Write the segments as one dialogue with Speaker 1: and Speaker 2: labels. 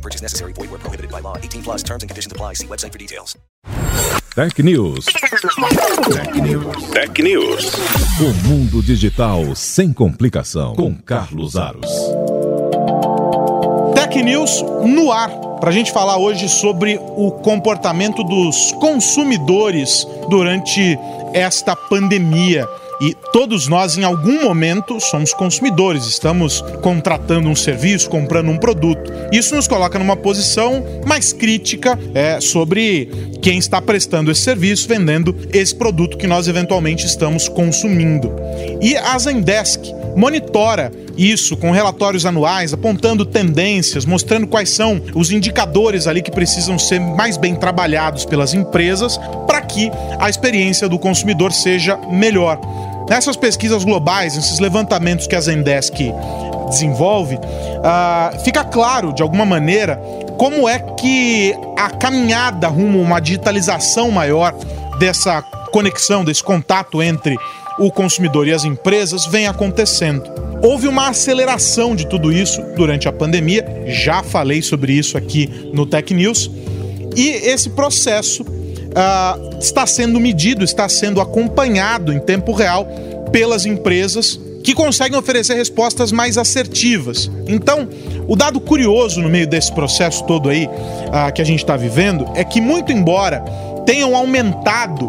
Speaker 1: No purchase necessary. Void where prohibited by law. 18 plus terms and conditions apply. See website for details.
Speaker 2: Tech News. Tech News.
Speaker 3: Tech News.
Speaker 2: O mundo digital sem complicação. Com Carlos Aros.
Speaker 4: Tech News no ar. Para a gente falar hoje sobre o comportamento dos consumidores durante esta pandemia. E todos nós, em algum momento, somos consumidores, estamos contratando um serviço, comprando um produto. Isso nos coloca numa posição mais crítica é, sobre quem está prestando esse serviço, vendendo esse produto que nós eventualmente estamos consumindo. E a Zendesk monitora isso com relatórios anuais, apontando tendências, mostrando quais são os indicadores ali que precisam ser mais bem trabalhados pelas empresas para que a experiência do consumidor seja melhor. Nessas pesquisas globais, nesses levantamentos que a Zendesk desenvolve, uh, fica claro, de alguma maneira, como é que a caminhada rumo a uma digitalização maior dessa conexão, desse contato entre o consumidor e as empresas vem acontecendo. Houve uma aceleração de tudo isso durante a pandemia, já falei sobre isso aqui no Tech News, e esse processo uh, está sendo medido, está sendo acompanhado em tempo real pelas empresas que conseguem oferecer respostas mais assertivas. Então, o dado curioso no meio desse processo todo aí uh, que a gente está vivendo é que, muito embora tenham aumentado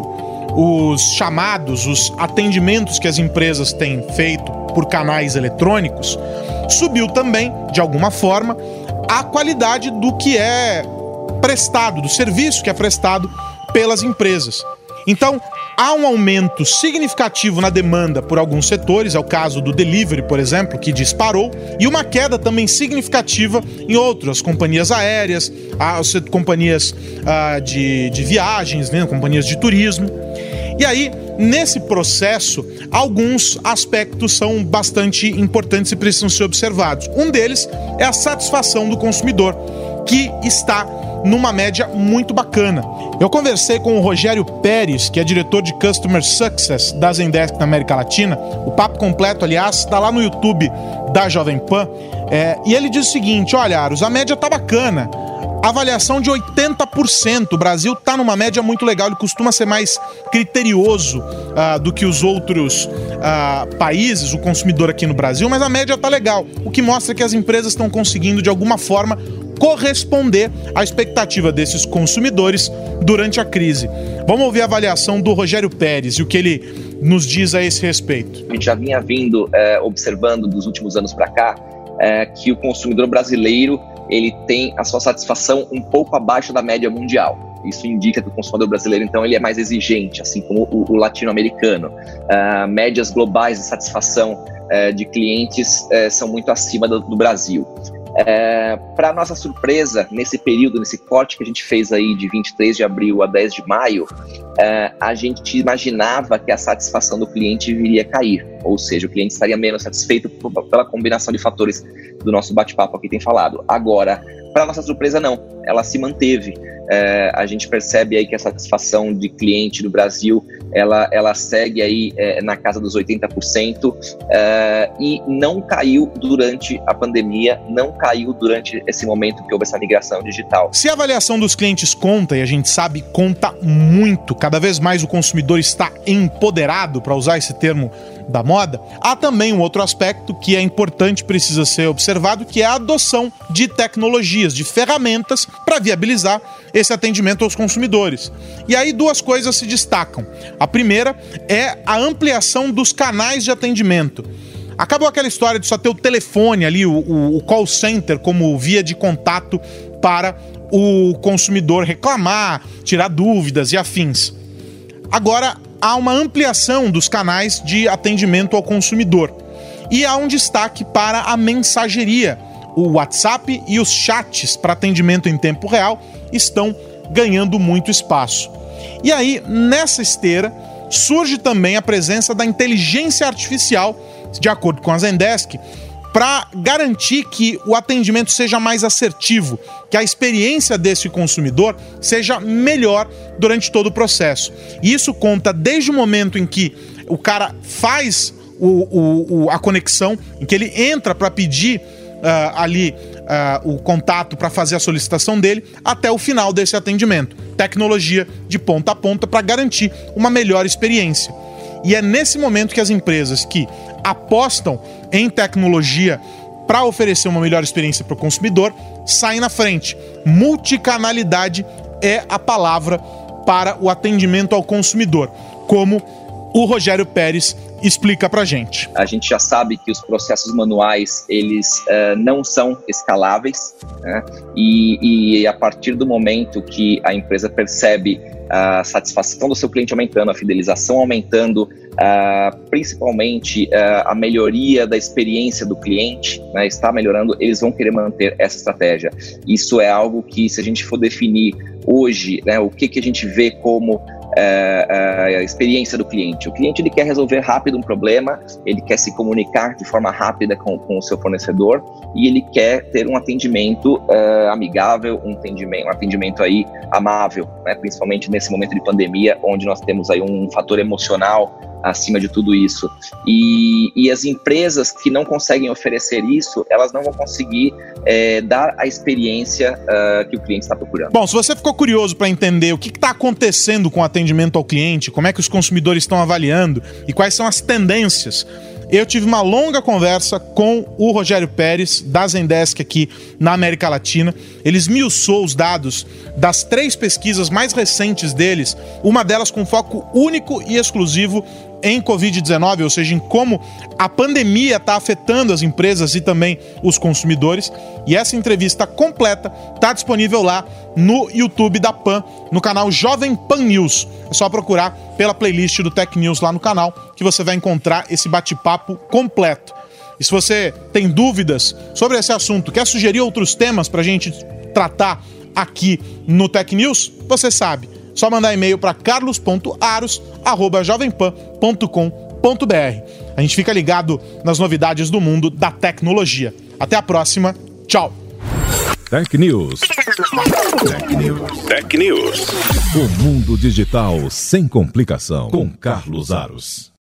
Speaker 4: os chamados, os atendimentos que as empresas têm feito por canais eletrônicos, subiu também, de alguma forma, a qualidade do que é prestado, do serviço que é prestado pelas empresas. Então, há um aumento significativo na demanda por alguns setores, é o caso do delivery, por exemplo, que disparou, e uma queda também significativa em outras companhias aéreas, as companhias ah, de, de viagens, né, companhias de turismo. E aí, nesse processo, alguns aspectos são bastante importantes e precisam ser observados. Um deles é a satisfação do consumidor, que está numa média muito bacana. Eu conversei com o Rogério Pérez, que é diretor de Customer Success da Zendesk na América Latina. O papo completo, aliás, está lá no YouTube da Jovem Pan. É, e ele diz o seguinte: olha, Aros, a média tá bacana. Avaliação de 80%. O Brasil está numa média muito legal. Ele costuma ser mais criterioso uh, do que os outros uh, países, o consumidor aqui no Brasil, mas a média está legal. O que mostra que as empresas estão conseguindo, de alguma forma, corresponder à expectativa desses consumidores durante a crise. Vamos ouvir a avaliação do Rogério Pérez e o que ele nos diz a esse respeito.
Speaker 5: A gente já vinha vindo é, observando dos últimos anos para cá é, que o consumidor brasileiro ele tem a sua satisfação um pouco abaixo da média mundial. Isso indica que o consumidor brasileiro, então, ele é mais exigente, assim como o, o latino-americano. Uh, médias globais de satisfação uh, de clientes uh, são muito acima do, do Brasil. É, Para nossa surpresa, nesse período, nesse corte que a gente fez aí de 23 de abril a 10 de maio, é, a gente imaginava que a satisfação do cliente viria a cair, ou seja, o cliente estaria menos satisfeito pela combinação de fatores do nosso bate-papo aqui tem falado. Agora, para nossa surpresa, não, ela se manteve. É, a gente percebe aí que a satisfação de cliente do Brasil ela, ela segue aí é, na casa dos 80% é, e não caiu durante a pandemia, não caiu durante esse momento que houve essa migração digital.
Speaker 4: Se a avaliação dos clientes conta, e a gente sabe conta muito, cada vez mais o consumidor está empoderado, para usar esse termo da moda, há também um outro aspecto que é importante, precisa ser observado, que é a adoção de tecnologias, de ferramentas para viabilizar esse atendimento aos consumidores. E aí duas coisas se destacam. A primeira é a ampliação dos canais de atendimento. Acabou aquela história de só ter o telefone ali, o, o, call center, como via de contato para o consumidor reclamar, tirar dúvidas e afins. Agora há uma ampliação dos canais de atendimento ao consumidor. E há um destaque para a mensageria. O WhatsApp e os chats para atendimento em tempo real estão ganhando muito espaço. E aí, nessa esteira, surge também a presença da inteligência artificial, de acordo com a Zendesk, para garantir que o atendimento seja mais assertivo, que a experiência desse consumidor seja melhor durante todo o processo. E isso conta desde o momento em que o cara faz o, o, a conexão, em que ele entra para pedir uh, ali uh, o contato para fazer a solicitação dele, até o final desse atendimento. Tecnologia de ponta a ponta para garantir uma melhor experiência. E é nesse momento que as empresas que apostam em tecnologia para oferecer uma melhor experiência para o consumidor saem na frente. Multicanalidade é a palavra para o atendimento ao consumidor, como o Rogério Pérez explica para gente.
Speaker 5: A gente já sabe que os processos manuais eles uh, não são escaláveis né? e, e a partir do momento que a empresa percebe a satisfação do seu cliente aumentando, a fidelização aumentando, uh, principalmente uh, a melhoria da experiência do cliente né, está melhorando, eles vão querer manter essa estratégia. Isso é algo que, se a gente for definir hoje, né, o que, que a gente vê como é, é, a experiência do cliente. O cliente ele quer resolver rápido um problema, ele quer se comunicar de forma rápida com, com o seu fornecedor e ele quer ter um atendimento uh, amigável, um atendimento, um atendimento aí amável, né? principalmente nesse momento de pandemia, onde nós temos aí um fator emocional acima de tudo isso. E, e as empresas que não conseguem oferecer isso, elas não vão conseguir é, dar a experiência uh, que o cliente está procurando.
Speaker 4: Bom, se você ficou curioso para entender o que está acontecendo com o atendimento ao cliente, como é que os consumidores estão avaliando e quais são as tendências eu tive uma longa conversa com o Rogério Pérez, da Zendesk aqui na América Latina. Ele esmiuçou os dados das três pesquisas mais recentes deles, uma delas com foco único e exclusivo em Covid-19, ou seja, em como a pandemia está afetando as empresas e também os consumidores. E essa entrevista completa está disponível lá no YouTube da PAN, no canal Jovem Pan News. É só procurar pela playlist do Tech News lá no canal que você vai encontrar esse bate-papo completo. E se você tem dúvidas sobre esse assunto, quer sugerir outros temas para a gente tratar aqui no Tech News, você sabe só mandar e-mail para carlos.aros@jovempan.com.br. A gente fica ligado nas novidades do mundo da tecnologia. Até a próxima. Tchau.
Speaker 2: Tech News. Tech News.
Speaker 3: Tech News.
Speaker 2: O mundo digital sem complicação com Carlos Aros.